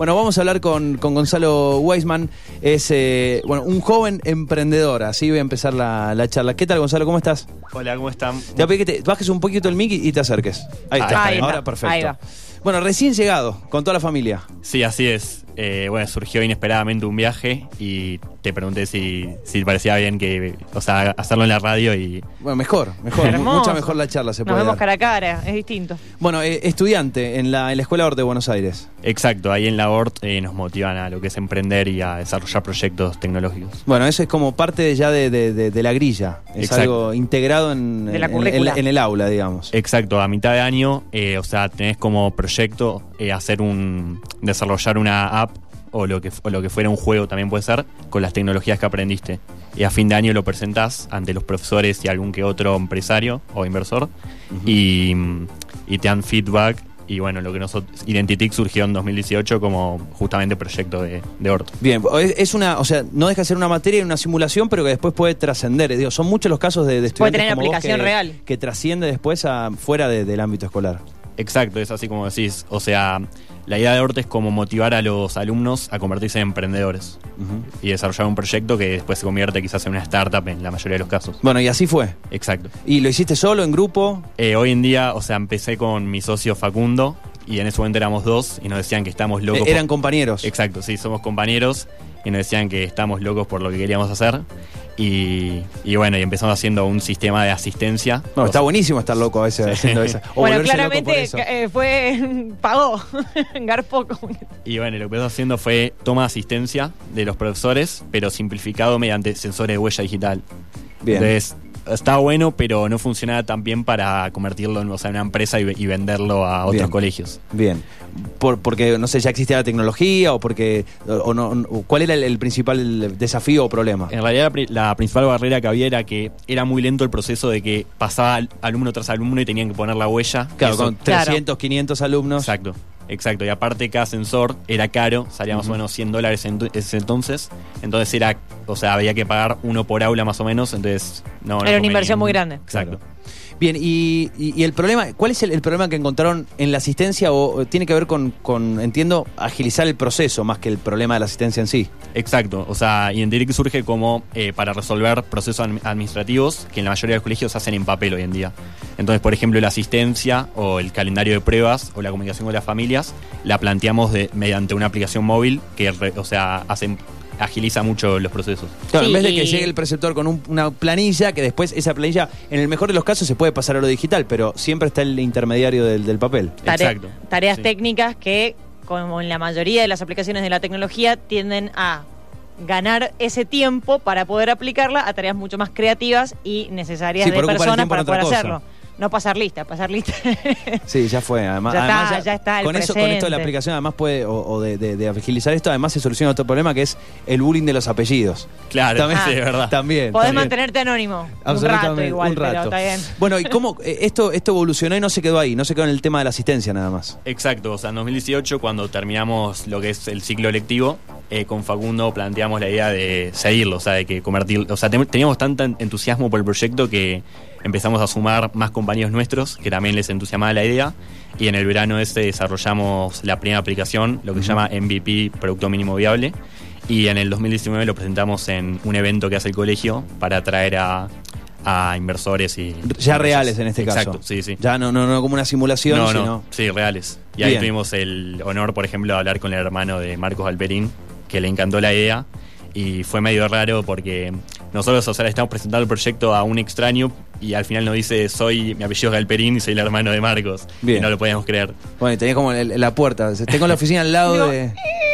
Bueno, vamos a hablar con, con Gonzalo Weisman. Es eh, bueno, un joven emprendedor. Así voy a empezar la, la charla. ¿Qué tal, Gonzalo? ¿Cómo estás? Hola, ¿cómo están? Te voy a pedir que te bajes un poquito el mic y y te acerques. Ahí está. Ahí está. Ahora perfecto. Ahí va. Bueno, recién llegado, con toda la familia. Sí, así es. Eh, bueno, surgió inesperadamente un viaje y te pregunté si, si parecía bien que, o sea, hacerlo en la radio y Bueno, mejor, mejor. Hermoso. Mucha mejor la charla se Nos puede vemos dar. cara a cara, es distinto. Bueno, eh, estudiante en la, en la Escuela Orte de Buenos Aires. exacto, ahí en la ORT eh, nos motivan a lo que es emprender y a desarrollar proyectos tecnológicos. Bueno, eso es como parte ya de, de- de- de la grilla. Es Exacto. algo integrado en, en- en- en el aula, digamos. Exacto, a mitad de año, eh, o sea, tenés como proyecto eh, hacer un, desarrollar una app o lo, que, o lo que fuera un juego también puede ser, con las tecnologías que aprendiste. Y a fin de año lo presentás ante los profesores y algún que otro empresario o inversor y, y te dan feedback. Y bueno, lo que nosotros, Identitic surgió en 2018 como justamente proyecto de, de Orto. Bien, es, una, o sea, no deja de ser una materia y una simulación, pero que después puede trascender. Digo, son muchos los casos de, de Puede estudiantes tener como vos aplicación que, real. que trasciende después a fuera de- del ámbito escolar. Exacto, es así como decís. O sea, la idea de Orto es como motivar a los alumnos a convertirse en emprendedores y desarrollar un proyecto que después se convierte quizás en una startup en la mayoría de los casos. Bueno, y así fue. Exacto. ¿Y lo hiciste solo, en grupo? Eh, hoy en día, o sea, empecé con mi socio Facundo y en ese momento éramos dos y nos decían que estamos locos. Eh, eran por- compañeros. Exacto, sí, somos compañeros y nos decían que estamos locos por lo que queríamos hacer. Y, y bueno, y empezamos haciendo un sistema de asistencia. No, está buenísimo estar loco a veces Sí. haciendo eso. O bueno, claramente eso. eh, fue. pagó. Garpó Y bueno, lo que empezamos haciendo fue toma de asistencia de los profesores, pero simplificado mediante sensores de huella digital. Bien. Entonces, está bueno, pero no funcionaba tan bien para convertirlo en o sea, una empresa y, y venderlo a otros Bien. colegios. Bien. Por, porque, no sé, ya existía la tecnología o porque. O, o no, o ¿Cuál era el, el principal desafío o problema? En realidad la, pri- la principal barrera que había era que era muy lento el proceso de que pasaba al- alumno tras alumno y tenían que poner la huella. Claro, Eso- con 300, 500 alumnos. Exacto, exacto. Y aparte cada sensor era caro, salía más o menos 100 dólares en tu- ese entonces. Entonces era, o sea, había que pagar uno por aula más o menos, entonces no. no Era una inversión muy grande. Exacto. Bien, y, el problema, ¿cuál es el, problema que encontraron en la asistencia o, tiene que ver con, entiendo, agilizar el proceso más que el problema de la asistencia en sí? Exacto, o sea, Identitic surge como eh, para resolver procesos admi- administrativos que en la mayoría de los colegios se hacen en papel hoy en día. Entonces, por ejemplo, la asistencia o el calendario de pruebas o la comunicación con las familias la planteamos mediante una aplicación móvil que, o sea, hacen, agiliza mucho los procesos. Claro, Sí, en vez de que y- llegue el preceptor con un- una planilla, que después esa planilla, en el mejor de los casos, se puede pasar a lo digital, pero siempre está el intermediario del, del papel. Tare- Exacto. Tareas Sí. técnicas que, como en la mayoría de las aplicaciones de la tecnología, tienden a ganar ese tiempo para poder aplicarla a tareas mucho más creativas y necesarias Sí, de personas para poder cosa. hacerlo. No pasar lista, pasar lista. Sí, ya fue. Además, Ya está, además ya está el con eso, con esto de la aplicación, además puede, o, o de, de- de agilizar esto, además se soluciona otro problema que es el bullying de los apellidos. Claro, También, sí, de verdad. También. Podés también. mantenerte anónimo. Un Absolutamente, rato igual, un rato. pero está bien. Bueno, ¿y cómo eh, esto, esto evolucionó y no se quedó ahí? No se quedó en el tema de la asistencia nada más. Exacto, o sea, en 2018, cuando terminamos lo que es el ciclo lectivo, eh, con Facundo planteamos la idea de seguirlo, o sea, de que convertir, o sea, ten- teníamos tanto en- entusiasmo por el proyecto que empezamos a sumar más compañeros nuestros que también les entusiasmaba la idea y en el verano ese desarrollamos la primera aplicación, lo que se llama MVP, Producto Mínimo Viable, y en el 2019 lo presentamos en un evento que hace el colegio para atraer a, a inversores y... Ya reales en este Exacto, caso. sí, sí. Ya no, no, no como una simulación, No, sino. no, sí, reales. Y ahí tuvimos el honor, por ejemplo, de hablar con el hermano de Marcos Alperín, que le encantó la idea. Y fue medio raro porque nosotros, o sea, estamos presentando el proyecto a un extraño y al final nos dice, soy, mi apellido es Galperín y soy el hermano de Marcos. Bien. Y no lo podíamos creer. Bueno, y tenía como el- la puerta. Tengo la oficina al lado Digo, de,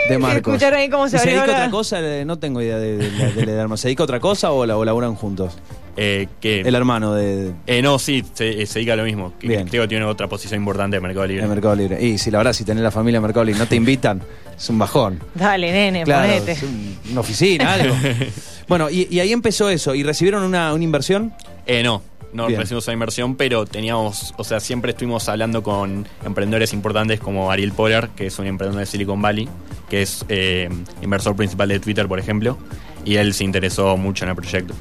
de Marcos. escucharon ahí cómo se ¿Y ¿Se abrió dedica a la- otra cosa? Eh, No tengo idea de, de, de- de- de hermano. ¿Se dedica a otra cosa o, la, o laburan juntos? Eh, que, El hermano de, eh, no, sí, se, eh, se dedica a lo mismo. Que Bien. Creo que tiene otra posición importante de Mercado Libre. de Mercado Libre. Y si la verdad, si tenés la familia de Mercado Libre y no te invitan, es un bajón. Dale, nene, Claro, ponete. es un- una oficina, algo. bueno, y, y ahí empezó eso. ¿Y recibieron una, una inversión? Eh, no, no recibimos esa inversión, pero teníamos, o sea, siempre estuvimos hablando con emprendedores importantes como Ariel Polar, que es un emprendedor de Silicon Valley, que es eh, inversor principal de Twitter, por ejemplo, y él se interesó mucho en el proyecto.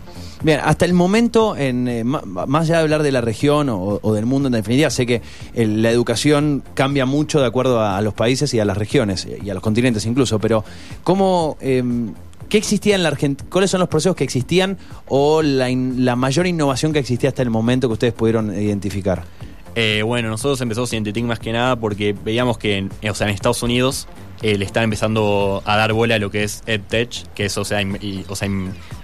Bien, hasta el momento, en, eh, más allá de hablar de la región o, o del mundo en definitiva, sé que eh, la educación cambia mucho de acuerdo a, a los países y a las regiones y a los continentes incluso, pero ¿cómo, eh, ¿qué existía en la? ¿Cuáles son los procesos que existían o la, mayor innovación que existía hasta el momento que ustedes pudieron identificar? Eh, bueno, nosotros empezamos Cientetic más que nada porque veíamos que en, o sea, en Estados Unidos eh, le están empezando a dar bola a lo que es EdTech, que es o sea,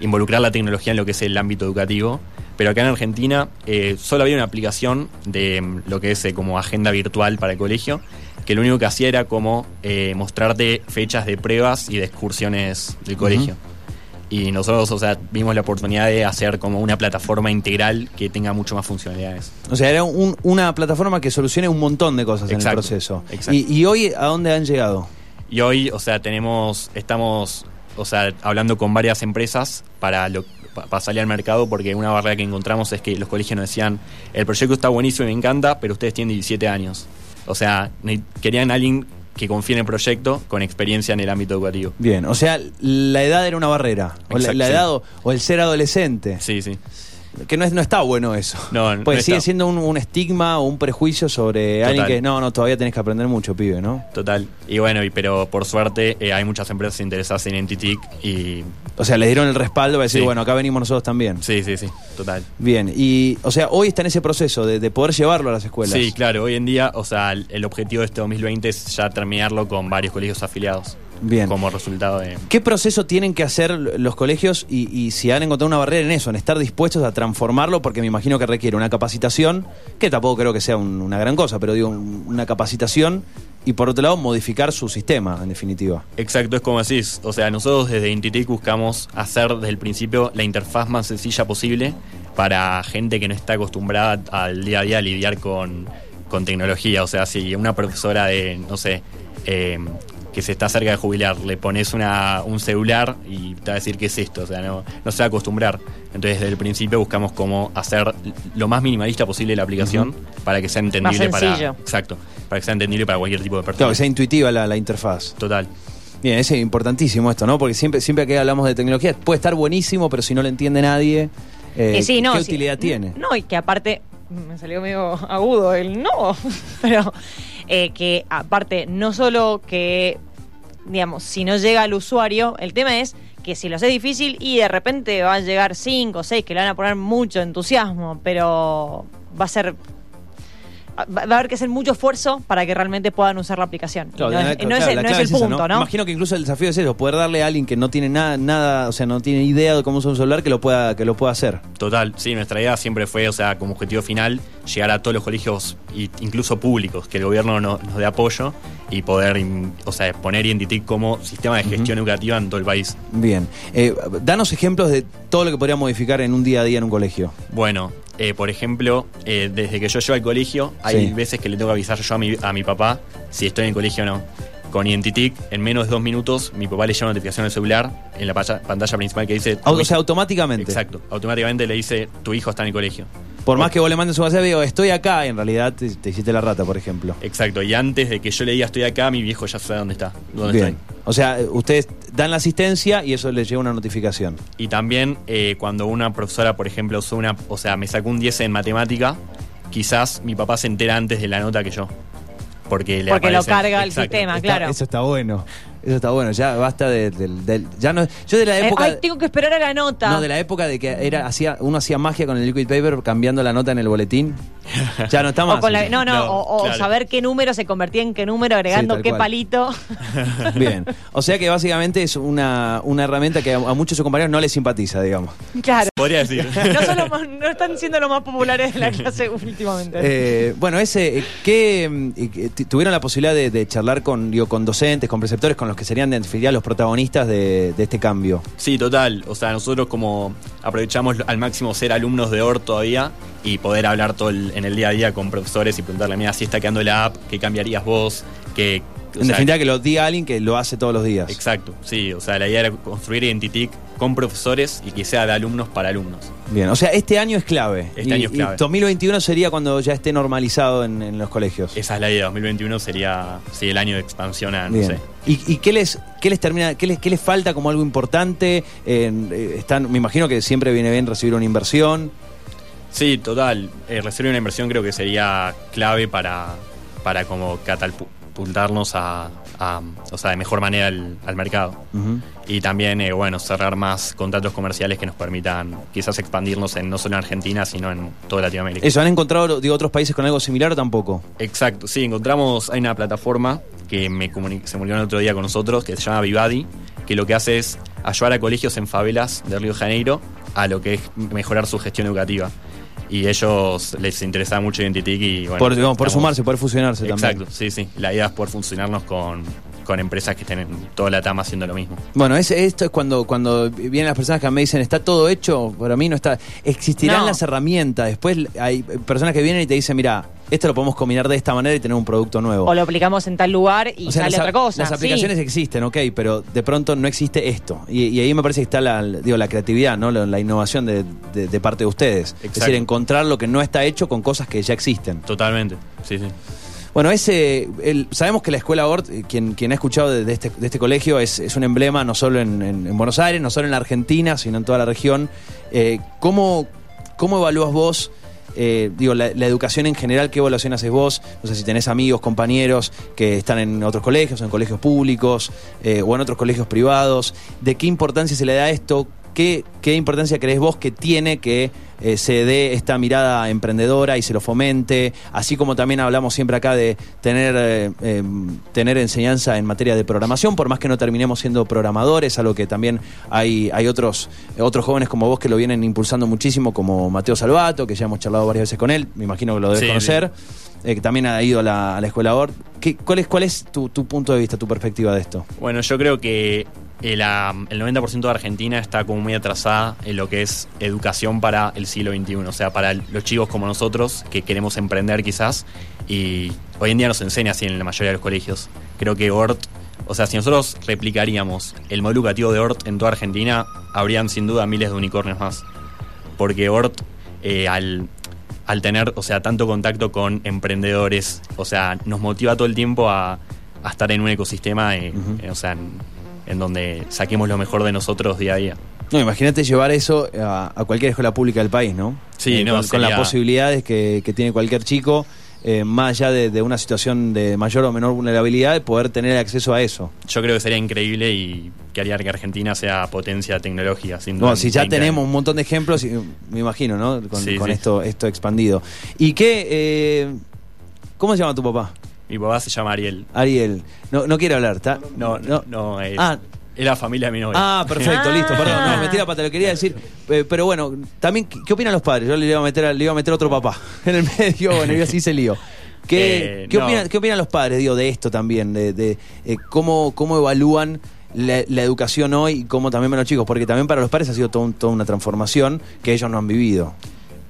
involucrar la tecnología en lo que es el ámbito educativo. Pero acá en Argentina eh, solo había una aplicación de mm, lo que es como agenda virtual para el colegio, que lo único que hacía era como eh, mostrarte fechas de pruebas y de excursiones del colegio. Y nosotros, o sea, vimos la oportunidad de hacer como una plataforma integral que tenga mucho más funcionalidades. O sea, era un- una plataforma que solucione un montón de cosas en el proceso. exacto. Y, y hoy a dónde han llegado? Y hoy, o sea, tenemos, estamos, o sea, hablando con varias empresas para lo pa- para salir al mercado porque una barrera que encontramos es que los colegios nos decían, el proyecto está buenísimo y me encanta, pero ustedes tienen 17 años. O sea, querían a alguien que confíe en el proyecto con experiencia en el ámbito educativo. Bien, o sea, la edad era una barrera. O la, Exacto, la sí. edad o, o el ser adolescente. Sí, sí. Que no, es, no está bueno eso. No, no Pues sigue está. siendo un, un estigma o un prejuicio sobre alguien que no, no, todavía tenés que aprender mucho, pibe, ¿no? Total. Y bueno, y, pero por suerte eh, hay muchas empresas interesadas en Entitic y... O sea, le dieron el respaldo para decir, Sí. bueno, acá venimos nosotros también. Sí, sí, sí, total. Bien, y, o sea, hoy está en ese proceso de, de poder llevarlo a las escuelas. Sí, claro, hoy en día, o sea, el, el objetivo de este 2020 es ya terminarlo con varios colegios afiliados. Bien. Como resultado de... ¿Qué proceso tienen que hacer los colegios y, y si han encontrado una barrera en eso, en estar dispuestos a transformarlo? Porque me imagino que requiere una capacitación, que tampoco creo que sea un- una gran cosa, pero digo, un- una capacitación y por otro lado modificar su sistema, en definitiva. Exacto, es como decís. O sea, nosotros desde Intitic buscamos hacer desde el principio la interfaz más sencilla posible para gente que no está acostumbrada al día a día a lidiar con, con tecnología. O sea, si una profesora de, no sé, eh, que se está cerca de jubilar, le pones una, un celular y te va a decir qué es esto. O sea, no, no se va a acostumbrar. Entonces, desde el principio buscamos cómo hacer lo más minimalista posible la aplicación para que sea entendible para. Exacto. Para que sea entendible para cualquier tipo de persona. Claro, que sea intuitiva la, la interfaz. Total. Bien, es importantísimo esto, ¿no? Porque siempre, siempre que hablamos de tecnología puede estar buenísimo, pero si no lo entiende nadie, eh, Y sí, no, ¿qué sí. utilidad tiene? No, y que aparte, me salió medio agudo el no, pero eh, que aparte, no solo que, digamos, si no llega al usuario, el tema es que si lo hace difícil y de repente va a llegar 5 o 6 que le van a poner mucho entusiasmo, pero va a ser... Va a haber que hacer mucho esfuerzo para que realmente puedan usar la aplicación. Claro, no, es, no no esa, punto, ¿no? Imagino que incluso el desafío es eso, poder darle a alguien que no tiene nada, nada, o sea, no tiene idea de cómo usar un celular que lo pueda, que lo pueda hacer. Total, sí, nuestra idea siempre fue, o sea, como objetivo final, llegar a todos los colegios, y incluso públicos, que el gobierno no- nos dé apoyo y poder, o sea, poner Identitic como sistema de gestión educativa en todo el país. Bien. Eh, danos ejemplos de todo lo que podría modificar en un día a día en un colegio. Bueno, eh, por ejemplo, eh, desde que yo llego al colegio, hay Sí. veces que le tengo que avisar yo a mi, a mi papá si estoy en el colegio o no. Con Identitic, en menos de dos minutos, mi papá le llega una notificación al celular en la paya- pantalla principal que dice... Au- "Tu o sea, hijo-". automáticamente. Exacto, automáticamente le dice, tu hijo está en el colegio. Por más que vos le mandes un WhatsApp y digo, estoy acá, en realidad te, te hiciste la rata, por ejemplo. Exacto, y antes de que yo le diga estoy acá, mi viejo ya sabe dónde está, dónde Bien. estoy. O sea, ustedes dan la asistencia y eso les llega una notificación. Y también eh, cuando una profesora, por ejemplo, usó una, o sea, me sacó un 10 en matemática, quizás mi papá se entera antes de la nota que yo. Porque, le Porque lo carga el Exacto. sistema. Está- claro. Eso está bueno. Eso está bueno. Ya basta de- del, del- ya no. Yo de la Eh, época. ay, tengo que esperar a la nota. No, de la época de que era hacía uno hacía magia con el liquid paper cambiando la nota en el boletín. Ya no está más. O con la- no, no, No, o, o claro. saber qué número se convertía en qué número, agregando Sí, qué cual. palito. Bien. O sea que básicamente es una, una herramienta que a, a muchos de sus compañeros no les simpatiza, digamos. claro. Podría decir. No, son los más- no están siendo los más populares de la clase últimamente. Eh, bueno, ese, eh, ¿qué, mm, que tuvieron la posibilidad de, de charlar con, digo, con docentes, con preceptores, con los que serían de definitiva los protagonistas de, este cambio? Sí, total. O sea, nosotros como aprovechamos al máximo ser alumnos de OR todavía y poder hablar todo en el día a día con profesores y preguntarle, mira, si está quedando la app, ¿qué cambiarías vos? ¿Qué, En sea, definitiva, que lo diga alguien que lo hace todos los días. Exacto, sí, o sea, la idea era construir Identitic con profesores y que sea de alumnos para alumnos. Bien, o sea, este año es clave. Este Y- año es clave. Y 2021 sería cuando ya esté normalizado en, en los colegios. Esa es la idea, 2021 sería sí, el año de expansión a, no Bien. sé. ¿Y, y qué les qué les termina, qué les, qué les falta como algo importante? Eh, están, me imagino que siempre viene bien recibir una inversión. Sí, total, eh, recibir una inversión creo que sería clave para, para como catapultarnos a, a- o sea, de mejor manera al, al mercado. Ujú. Y también, eh, bueno, cerrar más contratos comerciales que nos permitan quizás expandirnos en no solo en Argentina, sino en toda Latinoamérica. ¿Eso han encontrado de otros países con algo similar o tampoco? Exacto, sí, encontramos, hay una plataforma que me se comunicó el otro día con nosotros, que se llama Vivadi, que lo que hace es ayudar a colegios en favelas de Río de Janeiro a lo que es mejorar su gestión educativa. Y ellos les interesaba mucho Identitic y bueno. por digamos, por estamos- sumarse, poder fusionarse Exacto, también. sí, sí. La idea es poder funcionarnos con, con empresas que estén en toda la TAM haciendo lo mismo. Bueno, es, esto es cuando, cuando vienen las personas que me dicen, está todo hecho, para mí no está. Existirán No. las herramientas. Después hay personas que vienen y te dicen, mira, esto lo podemos combinar de esta manera y tener un producto nuevo. O lo aplicamos en tal lugar y O sea, sale las, otra cosa. Las sí. aplicaciones existen, ok, pero de pronto no existe esto. Y, y ahí me parece que está la, digo, la creatividad, ¿no? la, la innovación de, de- de parte de ustedes. Es decir, encontrar lo que no está hecho con cosas que ya existen. Totalmente, sí, sí. Bueno, ese, el- sabemos que la Escuela Ort, eh, quien, quien ha escuchado de, este, de este colegio, es, es un emblema no solo en, en- en Buenos Aires, no solo en la Argentina, sino en toda la región. Eh, ¿cómo, ¿Cómo evalúas vos? eh, digo, la, educación en general, ¿qué evaluación haces vos? No sé si tenés amigos, compañeros que están en otros colegios, en colegios públicos o en otros colegios privados. ¿De qué importancia se le da esto? ¿Qué, qué importancia crees vos que tiene que eh, se dé esta mirada emprendedora y se lo fomente? Así como también hablamos siempre acá de tener, eh, eh, tener enseñanza en materia de programación, por más que no terminemos siendo programadores, algo que también hay, hay otros, otros jóvenes como vos que lo vienen impulsando muchísimo, como Mateo Salvato, que ya hemos charlado varias veces con él, me imagino que lo debes Sí, conocer, eh, que también ha ido a la, a la escuela ORT. ¿Qué- ¿Cuál es, cuál es tu, tu punto de vista, tu perspectiva de esto? Bueno, yo creo que el, el 90% de Argentina está como muy atrasada en lo que es educación para el siglo XXI, o sea, para los chicos como nosotros que queremos emprender quizás y hoy en día nos enseña así en la mayoría de los colegios. Creo que ORT, o sea, si nosotros replicaríamos el modelo educativo de ORT en toda Argentina, habrían sin duda miles de unicornios más. Porque ORT, eh, al, al tener, o sea, tanto contacto con emprendedores, o sea, nos motiva todo el tiempo a, a estar en un ecosistema, eh, eh, o sea, en, en donde saquemos lo mejor de nosotros día a día. No, imagínate llevar eso a, a cualquier escuela pública del país, ¿no? Sí, Eh, no, con, con las posibilidades que, que tiene cualquier chico, eh, más allá de, de una situación de mayor o menor vulnerabilidad, de poder tener acceso a eso. Yo creo que sería increíble y que haría que Argentina sea potencia tecnológica. Sin duda, No, en si ya 20 tenemos un montón de ejemplos, y, me imagino, ¿no? Con, Sí, con sí. esto, esto expandido. ¿Y qué? eh, ¿Cómo se llama tu papá? Mi papá se llama Ariel. Ariel. No, no quiere hablar, ¿está? No, no, no. es, Ah. Es la familia de mi novia. Ah, perfecto, Ah. listo, perdón, no, mentira, pata, lo quería decir. Eh, pero bueno, también, ¿qué, opinan los padres? Yo le iba a meter, a- le iba a meter otro papá en el medio, bueno, y así se lío. ¿Qué, Eh, qué no. opinan, qué opinan los padres, digo, de esto también? De, de, eh, cómo, ¿Cómo evalúan la, la educación hoy y cómo también para los chicos? Porque también para los padres ha sido un- toda una transformación que ellos no han vivido.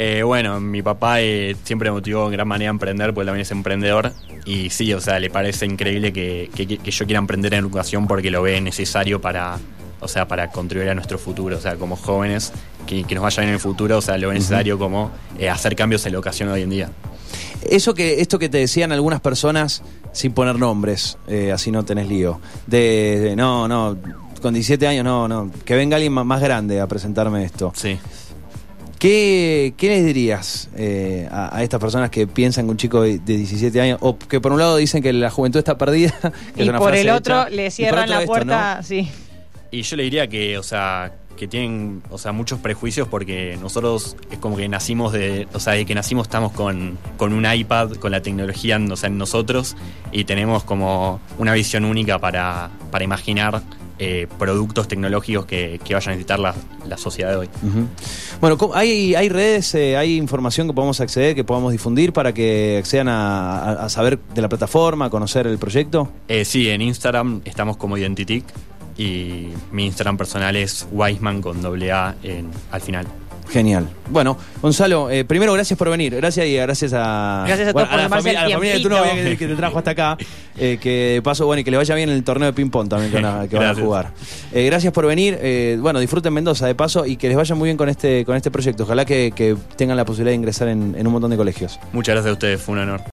Eh, bueno, mi papá eh, siempre me motivó en gran manera a emprender, porque también es emprendedor. Y sí, o sea, le parece increíble que, que- que yo quiera emprender en educación porque lo ve necesario para, o sea, para contribuir a nuestro futuro. O sea, como jóvenes que, que nos vayan en el futuro, o sea, lo ve necesario como eh, hacer cambios en la educación hoy en día. Eso que, esto que te decían algunas personas, sin poner nombres, eh, así no tenés lío, de, de, no, no, con 17 años, no, no, que venga alguien más grande a presentarme esto. Sí. ¿Qué, qué les dirías eh, a, a estas personas que piensan que un chico de, de 17 años, o que por un lado dicen que la juventud está perdida, que es Y una por frase el otro hecha, y le por cierran otro la esto, puerta, ¿no? sí. Y yo le diría que, o sea, que tienen, o sea, muchos prejuicios porque nosotros es como que nacimos de, o sea, de que nacimos estamos con, con un iPad, con la tecnología, en- o sea, en nosotros y tenemos como una visión única para, para imaginar eh, productos tecnológicos que, que vaya a necesitar la, la sociedad de hoy. Bueno, ¿cómo- ¿hay, hay redes, eh, hay información que podamos acceder, que podamos difundir para que accedan a, a- a saber de la plataforma, a conocer el proyecto? Eh, sí, en Instagram estamos como Identitic y mi Instagram personal es Wiseman con doble A en, al final. Genial. Bueno, Gonzalo, eh, primero gracias por venir. Gracias y gracias a, Gracias a todos por la, familia, a el la familia de tu novia que, que te trajo hasta acá. Eh, que de paso, bueno, y que le vaya bien en el torneo de ping-pong también que, van a, que van a Gracias. jugar. Eh, gracias por venir. Eh, bueno, disfruten Mendoza de paso y que les vaya muy bien con este, con este proyecto. Ojalá que, que tengan la posibilidad de ingresar en, en un montón de colegios. Muchas gracias a ustedes, fue un honor.